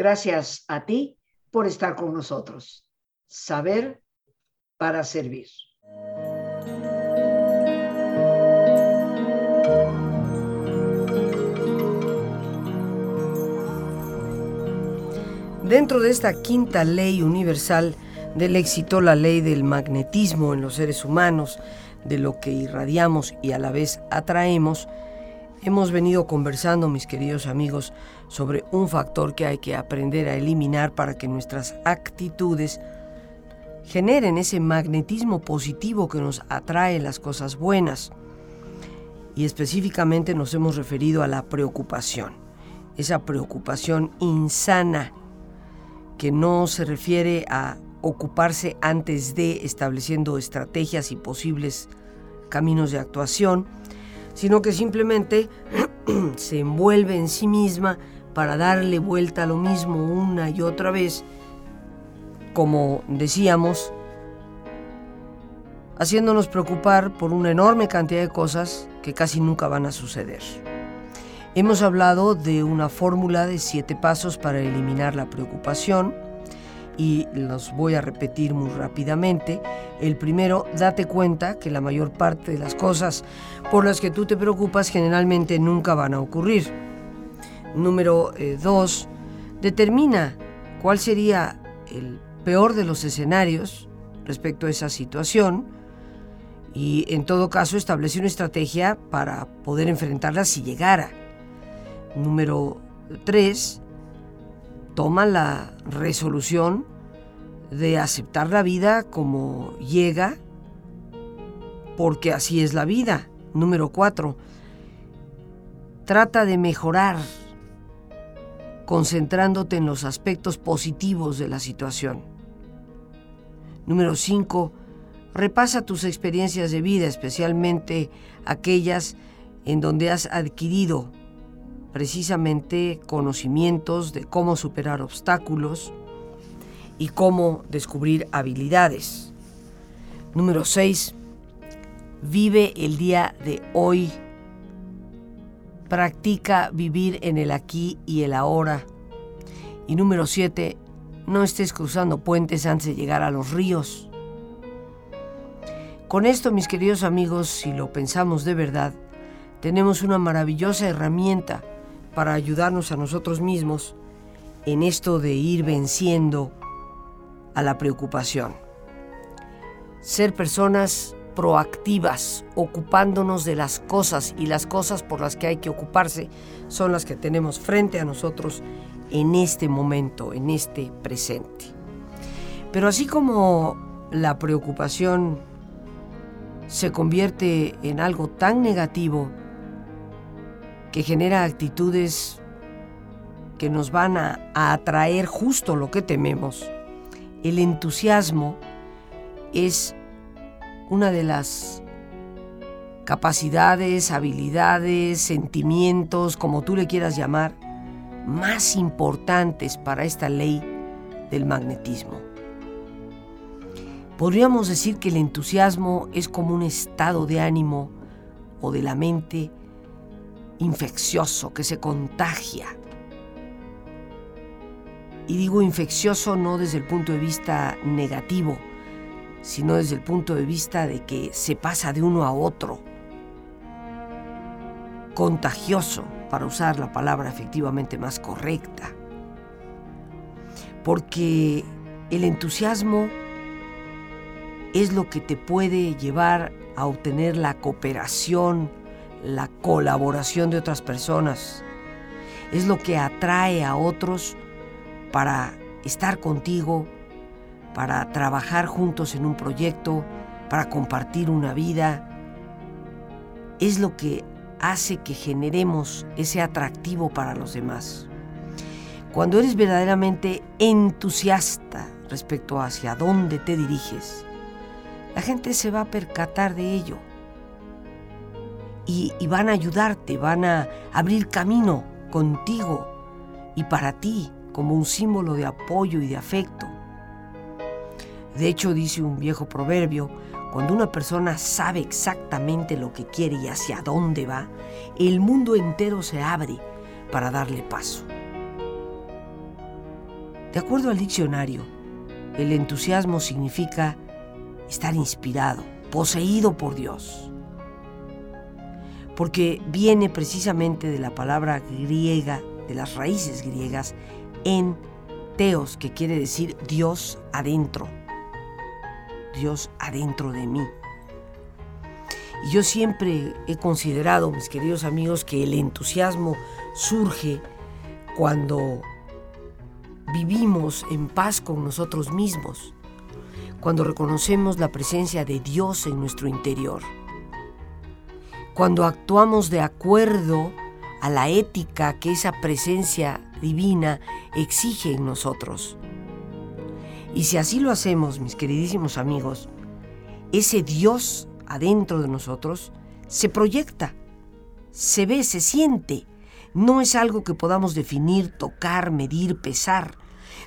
Gracias a ti por estar con nosotros. Saber para servir. Dentro de esta quinta ley universal del éxito, la ley del magnetismo en los seres humanos, de lo que irradiamos y a la vez atraemos, hemos venido conversando, mis queridos amigos, sobre un factor que hay que aprender a eliminar para que nuestras actitudes generen ese magnetismo positivo que nos atrae las cosas buenas. Y específicamente nos hemos referido a la preocupación, esa preocupación insana que no se refiere a ocuparse antes de estableciendo estrategias y posibles caminos de actuación, sino que simplemente se envuelve en sí misma para darle vuelta a lo mismo una y otra vez, como decíamos, haciéndonos preocupar por una enorme cantidad de cosas que casi nunca van a suceder. Hemos hablado de una fórmula de siete pasos para eliminar la preocupación y los voy a repetir muy rápidamente. El primero, date cuenta que la mayor parte de las cosas por las que tú te preocupas generalmente nunca van a ocurrir. Número eh, dos, determina cuál sería el peor de los escenarios respecto a esa situación y en todo caso establece una estrategia para poder enfrentarla si llegara. Número 3, toma la resolución de aceptar la vida como llega, porque así es la vida. Número 4, trata de mejorar concentrándote en los aspectos positivos de la situación. Número 5, repasa tus experiencias de vida, especialmente aquellas en donde has adquirido precisamente conocimientos de cómo superar obstáculos y cómo descubrir habilidades. Número 6. Vive el día de hoy. Practica vivir en el aquí y el ahora. Y número 7. No estés cruzando puentes antes de llegar a los ríos. Con esto, mis queridos amigos, si lo pensamos de verdad, tenemos una maravillosa herramienta para ayudarnos a nosotros mismos en esto de ir venciendo a la preocupación. Ser personas proactivas, ocupándonos de las cosas y las cosas por las que hay que ocuparse son las que tenemos frente a nosotros en este momento, en este presente. Pero así como la preocupación se convierte en algo tan negativo que genera actitudes que nos van a, atraer justo lo que tememos. El entusiasmo es una de las capacidades, habilidades, sentimientos, como tú le quieras llamar, más importantes para esta ley del magnetismo. Podríamos decir que el entusiasmo es como un estado de ánimo o de la mente infeccioso que se contagia. Y digo infeccioso no desde el punto de vista negativo, sino desde el punto de vista de que se pasa de uno a otro. Contagioso, para usar la palabra efectivamente más correcta. Porque el entusiasmo es lo que te puede llevar a obtener la cooperación, la colaboración de otras personas. Es lo que atrae a otros para estar contigo, para trabajar juntos en un proyecto, para compartir una vida. Es lo que hace que generemos ese atractivo para los demás. Cuando eres verdaderamente entusiasta respecto hacia dónde te diriges, la gente se va a percatar de ello y, van a ayudarte, van a abrir camino contigo y para ti como un símbolo de apoyo y de afecto. De hecho, dice un viejo proverbio, cuando una persona sabe exactamente lo que quiere y hacia dónde va, el mundo entero se abre para darle paso. De acuerdo al diccionario, el entusiasmo significa estar inspirado, poseído por Dios. Porque viene precisamente de la palabra griega, de las raíces griegas, en teos, que quiere decir Dios adentro. Dios adentro de mí. Y yo siempre he considerado, mis queridos amigos, que el entusiasmo surge cuando vivimos en paz con nosotros mismos, cuando reconocemos la presencia de Dios en nuestro interior, cuando actuamos de acuerdo a la ética que esa presencia divina exige en nosotros. Y si así lo hacemos, mis queridísimos amigos, ese Dios adentro de nosotros se proyecta, se ve, se siente. No es algo que podamos definir, tocar, medir, pesar.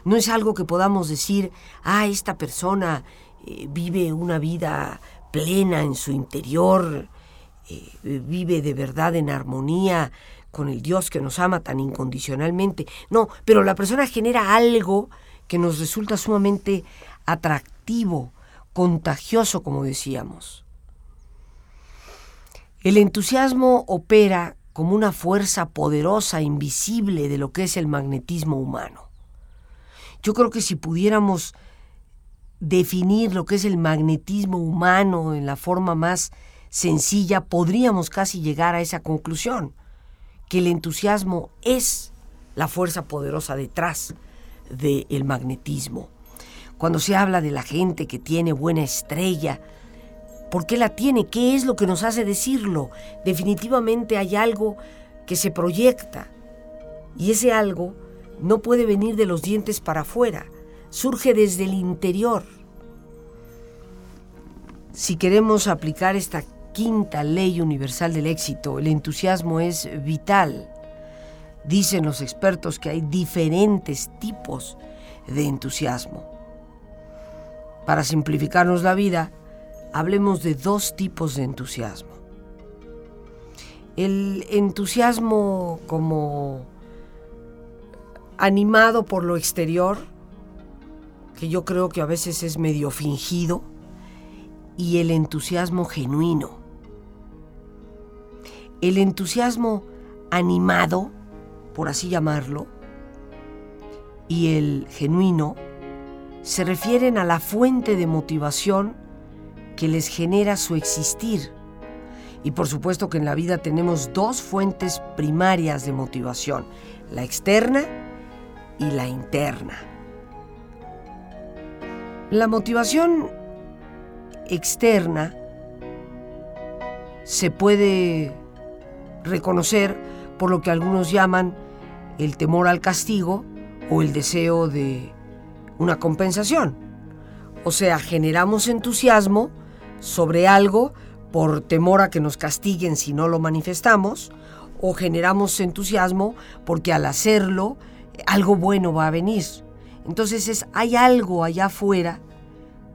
No es algo que podamos decir, ah, esta persona eh, vive una vida plena en su interior, eh, vive de verdad en armonía con el Dios que nos ama tan incondicionalmente. No, pero la persona genera algo que nos resulta sumamente atractivo, contagioso, como decíamos. El entusiasmo opera como una fuerza poderosa, invisible de lo que es el magnetismo humano. Yo creo que si pudiéramos definir lo que es el magnetismo humano en la forma más sencilla, podríamos casi llegar a esa conclusión, que el entusiasmo es la fuerza poderosa detrás del magnetismo. Cuando se habla de la gente que tiene buena estrella, ¿por qué la tiene? ¿Qué es lo que nos hace decirlo? Definitivamente hay algo que se proyecta y ese algo no puede venir de los dientes para afuera, surge desde el interior. Si queremos aplicar esta quinta ley universal del éxito, el entusiasmo es vital. Dicen los expertos que hay diferentes tipos de entusiasmo. Para simplificarnos la vida, hablemos de dos tipos de entusiasmo. El entusiasmo como animado por lo exterior, que yo creo que a veces es medio fingido, y el entusiasmo genuino. El entusiasmo animado, por así llamarlo, y el genuino se refieren a la fuente de motivación que les genera su existir. Y por supuesto que en la vida tenemos dos fuentes primarias de motivación, la externa y la interna. La motivación externa se puede reconocer por lo que algunos llaman el temor al castigo o el deseo de una compensación. O sea, generamos entusiasmo sobre algo por temor a que nos castiguen si no lo manifestamos, o generamos entusiasmo porque al hacerlo algo bueno va a venir. Entonces es, hay algo allá afuera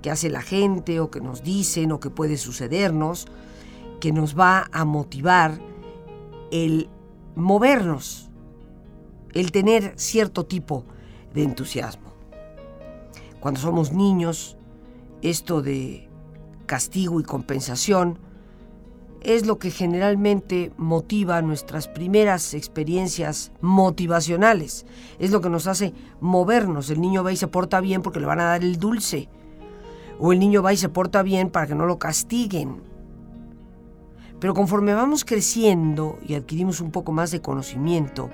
que hace la gente o que nos dicen o que puede sucedernos que nos va a motivar el movernos, el tener cierto tipo de entusiasmo. Cuando somos niños, esto de castigo y compensación es lo que generalmente motiva nuestras primeras experiencias motivacionales. Es lo que nos hace movernos. El niño va y se porta bien porque le van a dar el dulce. O el niño va y se porta bien para que no lo castiguen. Pero conforme vamos creciendo y adquirimos un poco más de conocimiento,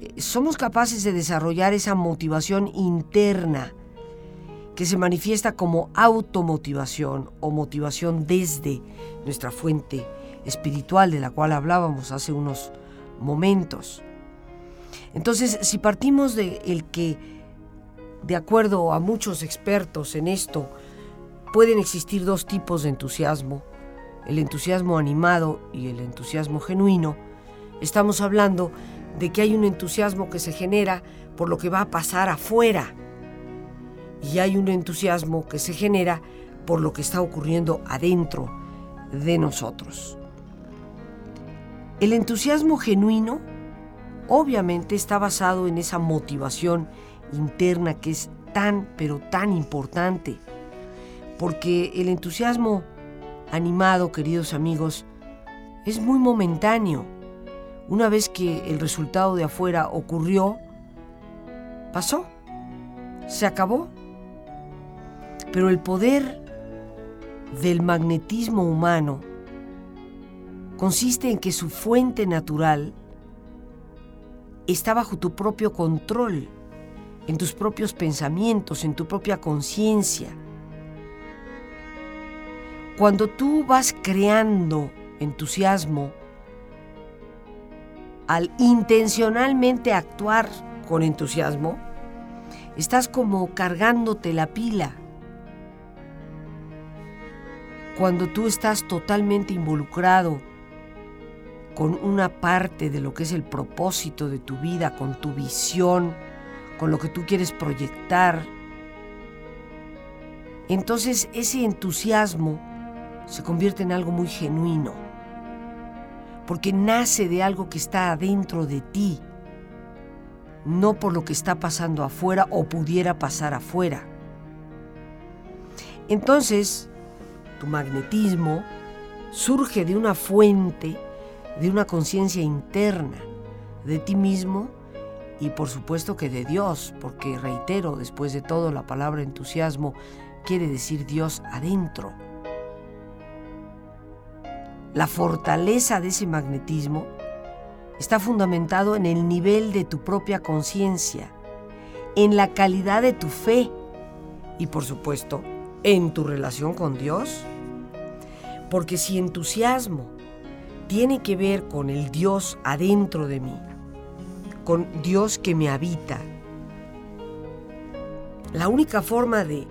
eh, somos capaces de desarrollar esa motivación interna que se manifiesta como automotivación o motivación desde nuestra fuente espiritual de la cual hablábamos hace unos momentos. Entonces, si partimos de el que, de acuerdo a muchos expertos en esto, pueden existir dos tipos de entusiasmo, el entusiasmo animado y el entusiasmo genuino, estamos hablando de que hay un entusiasmo que se genera por lo que va a pasar afuera y hay un entusiasmo que se genera por lo que está ocurriendo adentro de nosotros. El entusiasmo genuino obviamente está basado en esa motivación interna que es tan, pero tan importante. Porque el entusiasmo animado, queridos amigos, es muy momentáneo. Una vez que el resultado de afuera ocurrió, pasó, se acabó. Pero el poder del magnetismo humano consiste en que su fuente natural está bajo tu propio control, en tus propios pensamientos, en tu propia conciencia. Cuando tú vas creando entusiasmo, al intencionalmente actuar con entusiasmo, estás como cargándote la pila. Cuando tú estás totalmente involucrado con una parte de lo que es el propósito de tu vida, con tu visión, con lo que tú quieres proyectar, entonces ese entusiasmo se convierte en algo muy genuino, porque nace de algo que está adentro de ti, no por lo que está pasando afuera o pudiera pasar afuera. Entonces, tu magnetismo surge de una fuente, de una conciencia interna de ti mismo y por supuesto que de Dios, porque reitero, después de todo, la palabra entusiasmo quiere decir Dios adentro. La fortaleza de ese magnetismo está fundamentado en el nivel de tu propia conciencia, en la calidad de tu fe y por supuesto en tu relación con Dios. Porque si entusiasmo tiene que ver con el Dios adentro de mí, con Dios que me habita, la única forma de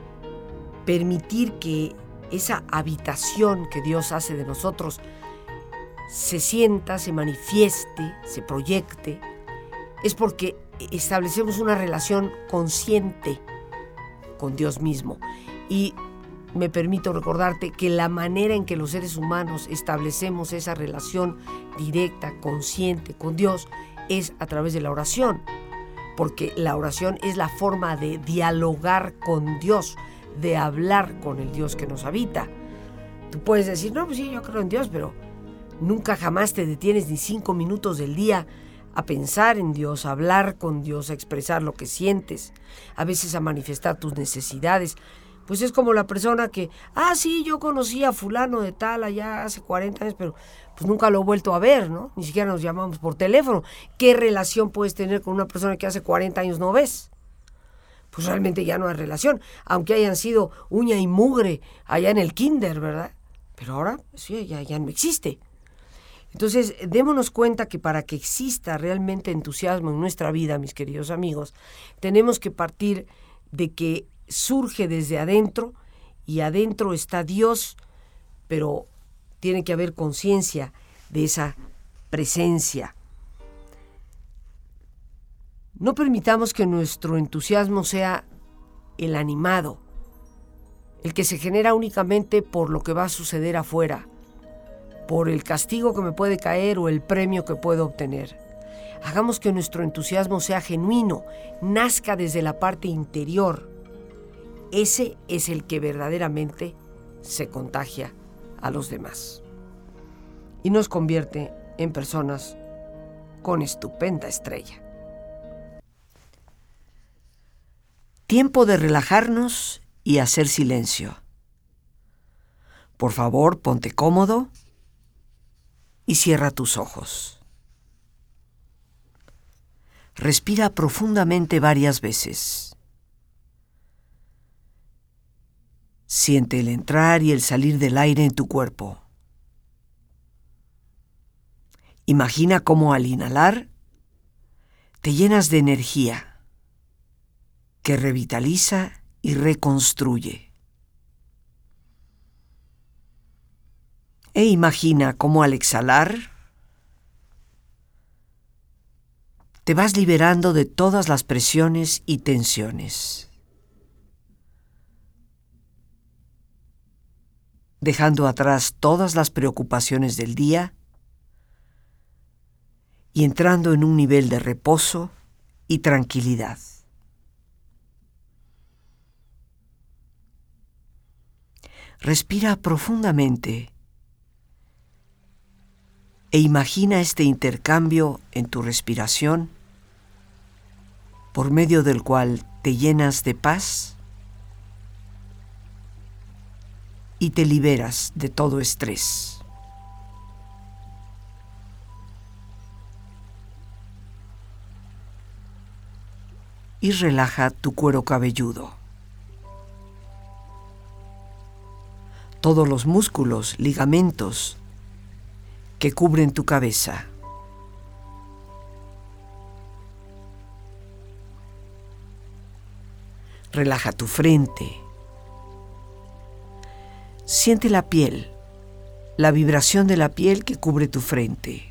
permitir que esa habitación que Dios hace de nosotros se sienta, se manifieste, se proyecte, es porque establecemos una relación consciente con Dios mismo. Y me permito recordarte que la manera en que los seres humanos establecemos esa relación directa, consciente con Dios, es a través de la oración. Porque la oración es la forma de dialogar con Dios, de hablar con el Dios que nos habita. Tú puedes decir, no, pues sí, yo creo en Dios, pero nunca jamás te detienes ni cinco minutos del día a pensar en Dios, a hablar con Dios, a expresar lo que sientes, a veces a manifestar tus necesidades. Pues es como la persona que, ah, sí, yo conocí a fulano de tal allá hace 40 años, pero pues nunca lo he vuelto a ver, ¿no? Ni siquiera nos llamamos por teléfono. ¿Qué relación puedes tener con una persona que hace 40 años no ves? Pues realmente ya no hay relación, aunque hayan sido uña y mugre allá en el kinder, ¿verdad? Pero ahora sí, ya, ya no existe. Entonces, démonos cuenta que para que exista realmente entusiasmo en nuestra vida, mis queridos amigos, tenemos que partir de que surge desde adentro y adentro está Dios, pero tiene que haber conciencia de esa presencia. No permitamos que nuestro entusiasmo sea el animado, el que se genera únicamente por lo que va a suceder afuera, por el castigo que me puede caer o el premio que puedo obtener. Hagamos que nuestro entusiasmo sea genuino, nazca desde la parte interior. Ese es el que verdaderamente se contagia a los demás y nos convierte en personas con estupenda estrella. Tiempo de relajarnos y hacer silencio. Por favor, ponte cómodo y cierra tus ojos. Respira profundamente varias veces. Siente el entrar y el salir del aire en tu cuerpo. Imagina cómo al inhalar te llenas de energía que revitaliza y reconstruye. E imagina cómo al exhalar te vas liberando de todas las presiones y tensiones, dejando atrás todas las preocupaciones del día y entrando en un nivel de reposo y tranquilidad. Respira profundamente e imagina este intercambio en tu respiración por medio del cual te llenas de paz y te liberas de todo estrés. Y relaja tu cuero cabelludo. Todos los músculos, ligamentos que cubren tu cabeza. Relaja tu frente. Siente la piel, la vibración de la piel que cubre tu frente.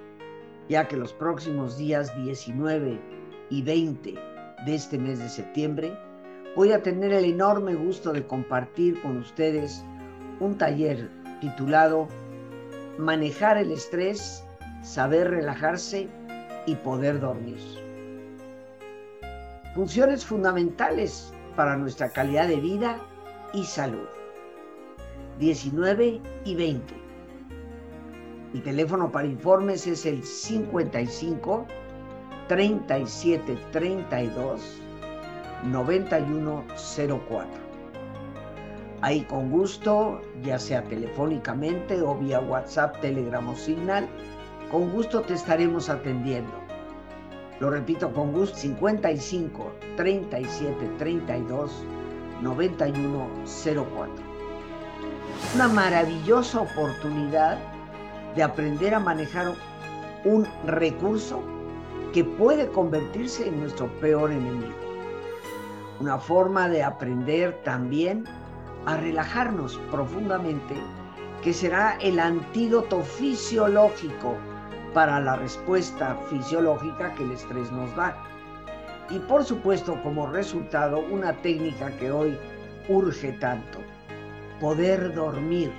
ya que los próximos días 19 y 20 de este mes de septiembre voy a tener el enorme gusto de compartir con ustedes un taller titulado manejar el estrés, saber relajarse y poder dormir. Funciones fundamentales para nuestra calidad de vida y salud. 19 y 20. Mi teléfono para informes es el 55 37 32 9104. Ahí con gusto, ya sea telefónicamente o vía WhatsApp, Telegram o Signal, con gusto te estaremos atendiendo. Lo repito con gusto, 55 37 32 91 04. Una maravillosa oportunidad de aprender a manejar un recurso que puede convertirse en nuestro peor enemigo. Una forma de aprender también a relajarnos profundamente, que será el antídoto fisiológico para la respuesta fisiológica que el estrés nos da. Y por supuesto, como resultado, una técnica que hoy urge tanto, poder dormir,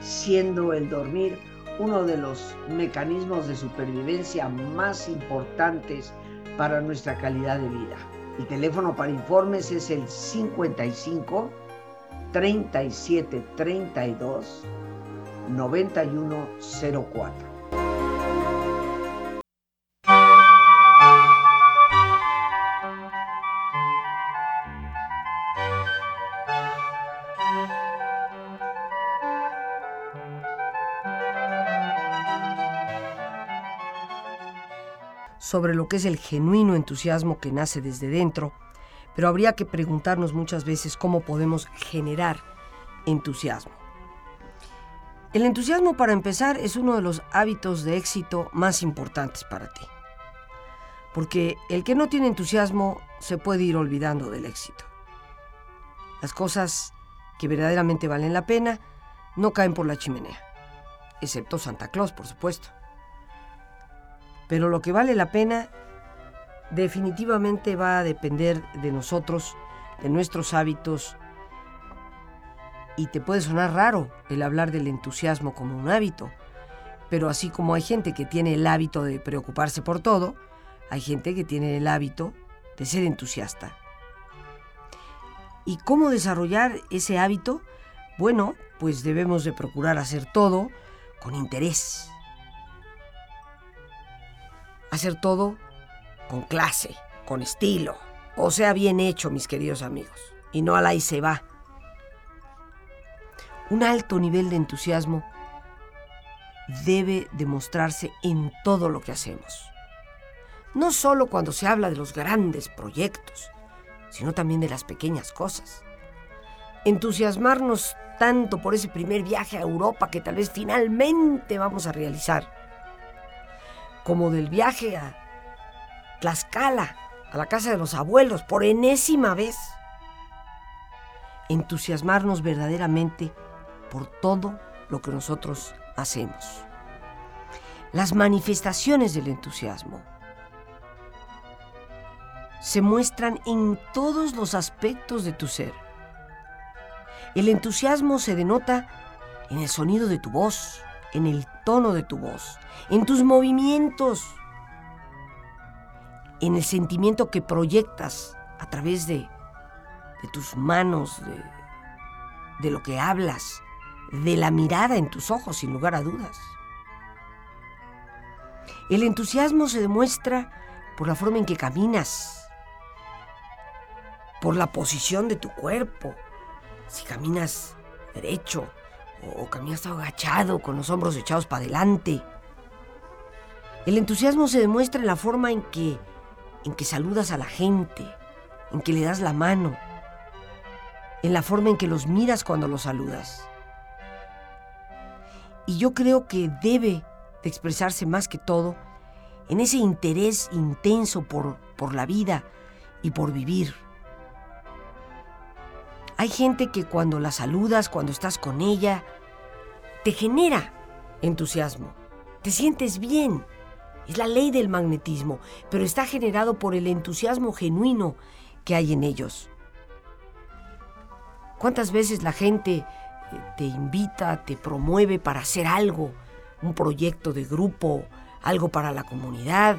siendo el dormir uno de los mecanismos de supervivencia más importantes para nuestra calidad de vida. El teléfono para informes es el 55 37 32 91 sobre lo que es el genuino entusiasmo que nace desde dentro pero habría que preguntarnos muchas veces cómo podemos generar entusiasmo. El entusiasmo, para empezar, es uno de los hábitos de éxito más importantes para ti. Porque el que no tiene entusiasmo se puede ir olvidando del éxito. Las cosas que verdaderamente valen la pena no caen por la chimenea, excepto Santa Claus, por supuesto. Pero lo que vale la pena definitivamente va a depender de nosotros, de nuestros hábitos. Y te puede sonar raro el hablar del entusiasmo como un hábito, pero así como hay gente que tiene el hábito de preocuparse por todo, hay gente que tiene el hábito de ser entusiasta. ¿Y cómo desarrollar ese hábito? Bueno, pues debemos de procurar hacer todo con interés. Hacer todo con clase, con estilo, o sea, bien hecho, mis queridos amigos, y no a la y se va. Un alto nivel de entusiasmo debe demostrarse en todo lo que hacemos. No solo cuando se habla de los grandes proyectos, sino también de las pequeñas cosas. Entusiasmarnos tanto por ese primer viaje a Europa que tal vez finalmente vamos a realizar, como del viaje a Tlaxcala, a la casa de los abuelos, por enésima vez. Entusiasmarnos verdaderamente por todo lo que nosotros hacemos. Las manifestaciones del entusiasmo se muestran en todos los aspectos de tu ser. El entusiasmo se denota en el sonido de tu voz, en el tono de tu voz, en tus movimientos, en el sentimiento que proyectas a través de, tus manos, de lo que hablas, de la mirada en tus ojos, sin lugar a dudas. El entusiasmo se demuestra por la forma en que caminas, por la posición de tu cuerpo. Si caminas derecho o, caminas agachado con los hombros echados para adelante. El entusiasmo se demuestra en la forma en que, en que saludas a la gente, en que le das la mano, en la forma en que los miras cuando los saludas. Y yo creo que debe de expresarse más que todo en ese interés intenso por, por la vida y por vivir. Hay gente que cuando la saludas, cuando estás con ella, te genera entusiasmo. Te sientes bien. Es la ley del magnetismo, pero está generado por el entusiasmo genuino que hay en ellos. ¿Cuántas veces la gente eh, te invita, te promueve para hacer algo, un proyecto de grupo, algo para la comunidad?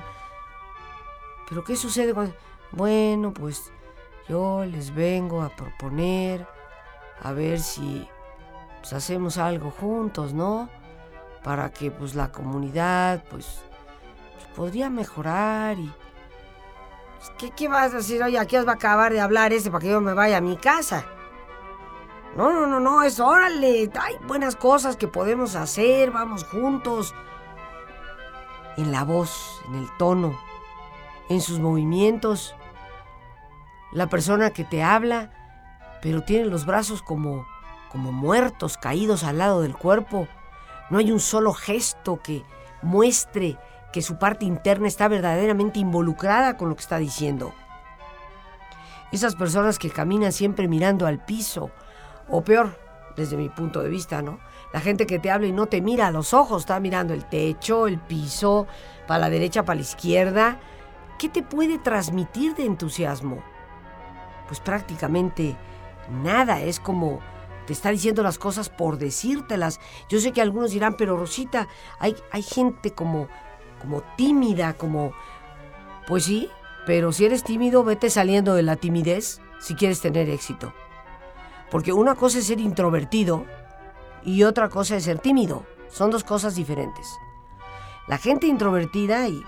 Pero ¿qué sucede cuando... Bueno, pues yo les vengo a proponer a ver si pues, hacemos algo juntos, ¿no? Para que pues la comunidad pues, pues podría mejorar y... Pues, ¿Qué, ¿Qué vas a decir? Oye, aquí va a acabar de hablar ese para que yo me vaya a mi casa. No, no, no, no, es órale. Hay buenas cosas que podemos hacer, vamos juntos. En la voz, en el tono, en sus movimientos la persona que te habla, pero tiene los brazos como, como muertos, caídos al lado del cuerpo. No hay un solo gesto que muestre que su parte interna está verdaderamente involucrada con lo que está diciendo. Esas personas que caminan siempre mirando al piso, o peor, desde mi punto de vista, ¿no? La gente que te habla y no te mira a los ojos, está mirando el techo, el piso, para la derecha, para la izquierda. ¿Qué te puede transmitir de entusiasmo? Pues prácticamente nada. Es como te está diciendo las cosas por decírtelas. Yo sé que algunos dirán, pero Rosita, hay, hay gente como, como tímida, como... Pues sí, pero si eres tímido, vete saliendo de la timidez si quieres tener éxito. Porque una cosa es ser introvertido y otra cosa es ser tímido. Son dos cosas diferentes. La gente introvertida, y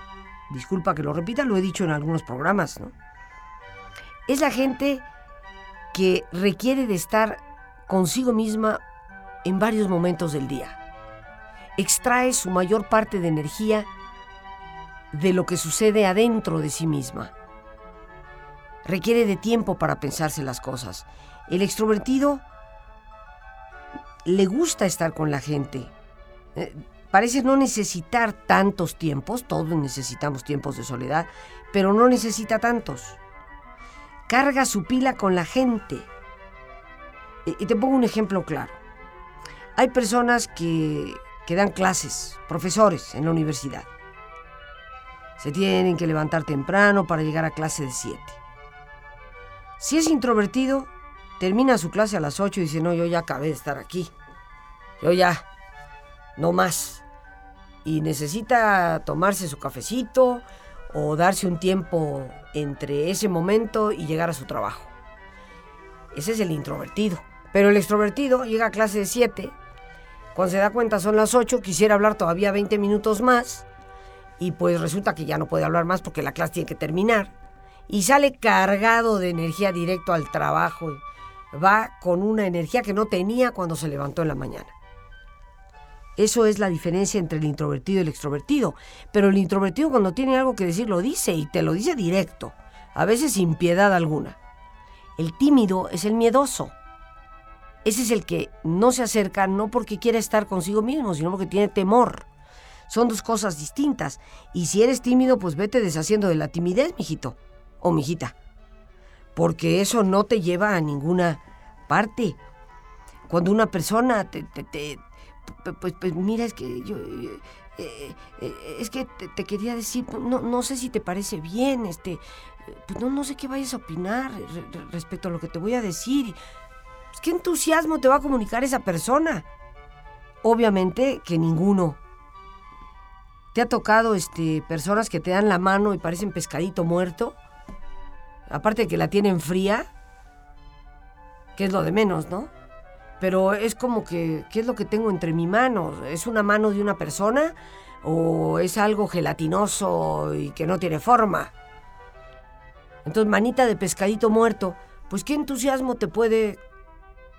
disculpa que lo repita, lo he dicho en algunos programas, ¿no? Es la gente que requiere de estar consigo misma en varios momentos del día. Extrae su mayor parte de energía de lo que sucede adentro de sí misma. Requiere de tiempo para pensarse las cosas. El extrovertido le gusta estar con la gente. Eh, parece no necesitar tantos tiempos, todos necesitamos tiempos de soledad, pero no necesita tantos carga su pila con la gente. Y te pongo un ejemplo claro. Hay personas que, que dan clases, profesores en la universidad. Se tienen que levantar temprano para llegar a clase de 7. Si es introvertido, termina su clase a las 8 y dice, no, yo ya acabé de estar aquí. Yo ya, no más. Y necesita tomarse su cafecito o darse un tiempo entre ese momento y llegar a su trabajo. Ese es el introvertido. Pero el extrovertido llega a clase de 7, cuando se da cuenta son las 8, quisiera hablar todavía 20 minutos más y pues resulta que ya no puede hablar más porque la clase tiene que terminar y sale cargado de energía directo al trabajo. Va con una energía que no tenía cuando se levantó en la mañana. Eso es la diferencia entre el introvertido y el extrovertido. Pero el introvertido cuando tiene algo que decir lo dice y te lo dice directo, a veces sin piedad alguna. El tímido es el miedoso. Ese es el que no se acerca no porque quiera estar consigo mismo, sino porque tiene temor. Son dos cosas distintas. Y si eres tímido, pues vete deshaciendo de la timidez, mijito o mijita. Porque eso no te lleva a ninguna parte. Cuando una persona te, te, pues, pues mira, es que yo... Eh, eh, es que te, quería decir, no, no sé si te parece bien, este, pues no, no sé qué vayas a opinar respecto a lo que te voy a decir. Pues, ¿Qué entusiasmo te va a comunicar esa persona? obviamente que ninguno. ¿Te ha tocado este, personas que te dan la mano y parecen pescadito muerto? Aparte de que la tienen fría, que es lo de menos, ¿no? Pero es como que, ¿qué es lo que tengo entre mi mano? ¿Es una mano de una persona o es algo gelatinoso y que no tiene forma? Entonces, manita de pescadito muerto, pues qué entusiasmo te puede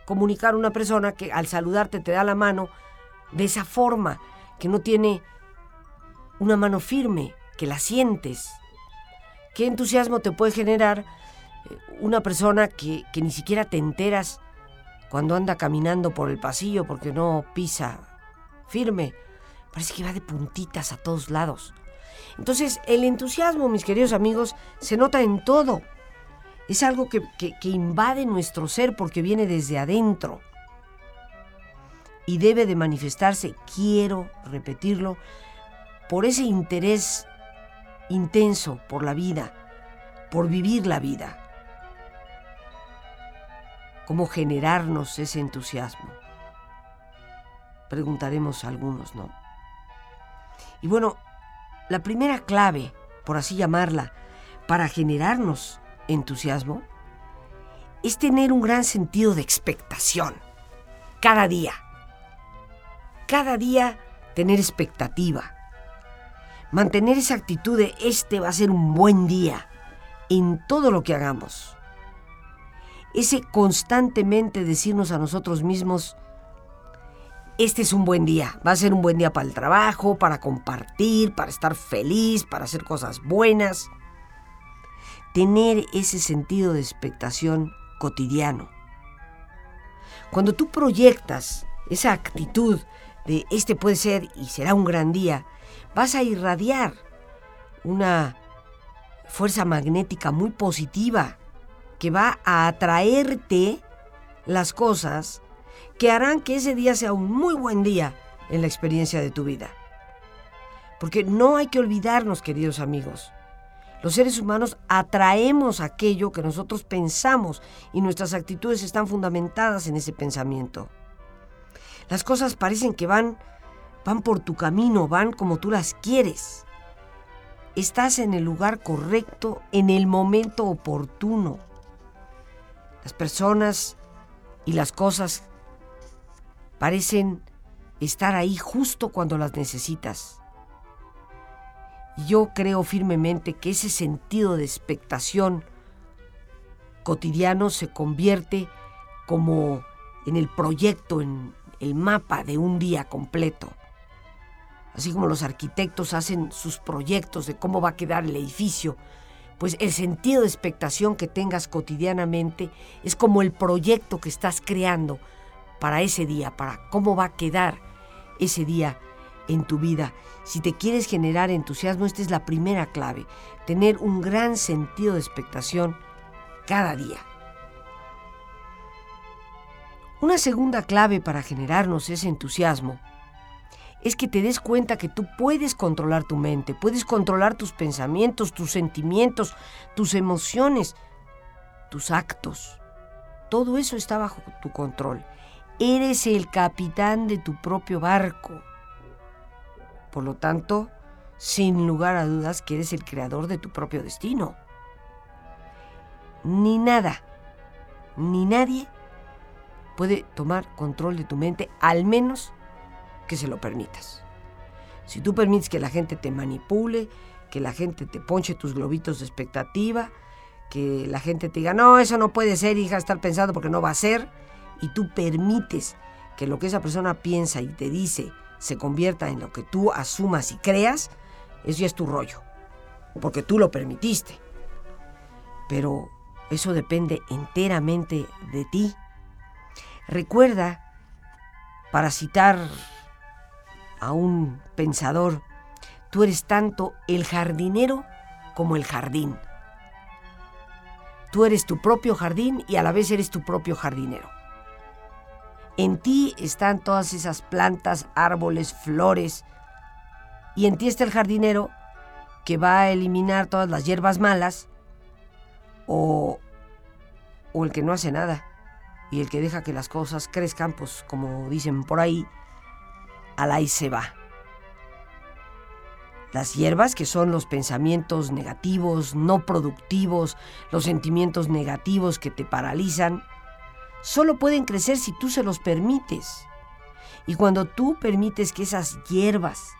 comunicar una persona que al saludarte te da la mano de esa forma, que no tiene una mano firme, que la sientes. ¿Qué entusiasmo te puede generar eh, una persona que, que ni siquiera te enteras cuando anda caminando por el pasillo porque no pisa firme? Parece que va de puntitas a todos lados. Entonces, el entusiasmo, mis queridos amigos, se nota en todo. Es algo que, invade nuestro ser porque viene desde adentro. Y debe de manifestarse, quiero repetirlo, por ese interés intenso por la vida, por vivir la vida. ¿Cómo generarnos ese entusiasmo? Preguntaremos a algunos, ¿no? Y bueno, la primera clave, por así llamarla, para generarnos entusiasmo es tener un gran sentido de expectación. Cada día. Cada día tener expectativa. Mantener esa actitud de este va a ser un buen día en todo lo que hagamos. Ese constantemente decirnos a nosotros mismos, este es un buen día. Va a ser un buen día para el trabajo, para compartir, para estar feliz, para hacer cosas buenas. Tener ese sentido de expectación cotidiano. Cuando tú proyectas esa actitud de este puede ser y será un gran día, vas a irradiar una fuerza magnética muy positiva que va a atraerte las cosas que harán que ese día sea un muy buen día en la experiencia de tu vida. Porque no hay que olvidarnos, queridos amigos. Los seres humanos atraemos aquello que nosotros pensamos y nuestras actitudes están fundamentadas en ese pensamiento. Las cosas parecen que van van por tu camino, van como tú las quieres. Estás en el lugar correcto en el momento oportuno. Las personas y las cosas parecen estar ahí justo cuando las necesitas. Yo creo firmemente que ese sentido de expectación cotidiano se convierte como en el proyecto, en el mapa de un día completo. Así como los arquitectos hacen sus proyectos de cómo va a quedar el edificio, pues el sentido de expectación que tengas cotidianamente es como el proyecto que estás creando para ese día, para cómo va a quedar ese día en tu vida. Si te quieres generar entusiasmo, esta es la primera clave, tener un gran sentido de expectación cada día. Una segunda clave para generarnos ese entusiasmo es que te des cuenta que tú puedes controlar tu mente, puedes controlar tus pensamientos, tus sentimientos, tus emociones, tus actos. Todo eso está bajo tu control. Eres el capitán de tu propio barco. Por lo tanto, sin lugar a dudas que eres el creador de tu propio destino. Ni nada, ni nadie puede tomar control de tu mente, al menos que se lo permitas. Si tú permites que la gente te manipule, que la gente te ponche tus globitos de expectativa, que la gente te diga, no, eso no puede ser, hija, estar pensando porque no va a ser, y tú permites que lo que esa persona piensa y te dice se convierta en lo que tú asumas y creas, eso ya es tu rollo, porque tú lo permitiste. Pero eso depende enteramente de ti. Recuerda, para citar a un pensador, tú eres tanto el jardinero como el jardín. Tú eres tu propio jardín y a la vez eres tu propio jardinero. En ti están todas esas plantas, árboles, flores. Y en ti está el jardinero que va a eliminar todas las hierbas malas o, el que no hace nada y el que deja que las cosas crezcan, pues como dicen por ahí, al ahí se va. Las hierbas, que son los pensamientos negativos, no productivos, los sentimientos negativos que te paralizan, solo pueden crecer si tú se los permites. Y cuando tú permites que esas hierbas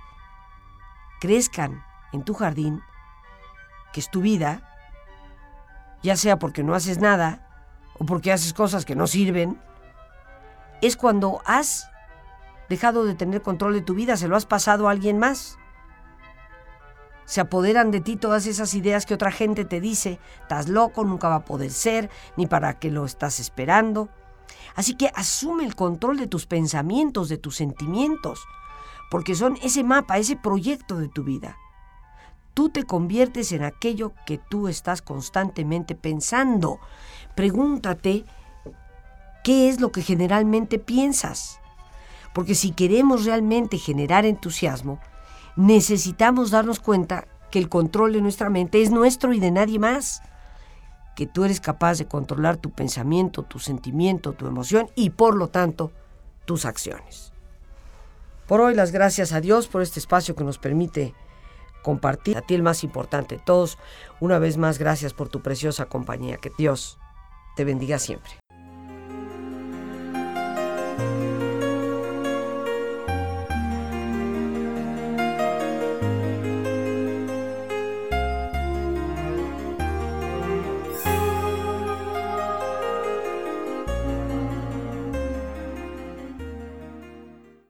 crezcan en tu jardín, que es tu vida, ya sea porque no haces nada o porque haces cosas que no sirven, es cuando has dejado de tener control de tu vida, se lo has pasado a alguien más. Se apoderan de ti todas esas ideas que otra gente te dice, estás loco, nunca va a poder ser, ni para qué lo estás esperando. Así que asume el control de tus pensamientos, de tus sentimientos, porque son ese mapa, ese proyecto de tu vida. Tú te conviertes en aquello que tú estás constantemente pensando. Pregúntate, ¿qué es lo que generalmente piensas? Porque si queremos realmente generar entusiasmo, necesitamos darnos cuenta que el control de nuestra mente es nuestro y de nadie más. Que tú eres capaz de controlar tu pensamiento, tu sentimiento, tu emoción y por lo tanto tus acciones. Por hoy las gracias a Dios por este espacio que nos permite compartir. A ti el más importante de todos, una vez más gracias por tu preciosa compañía. Que Dios te bendiga siempre.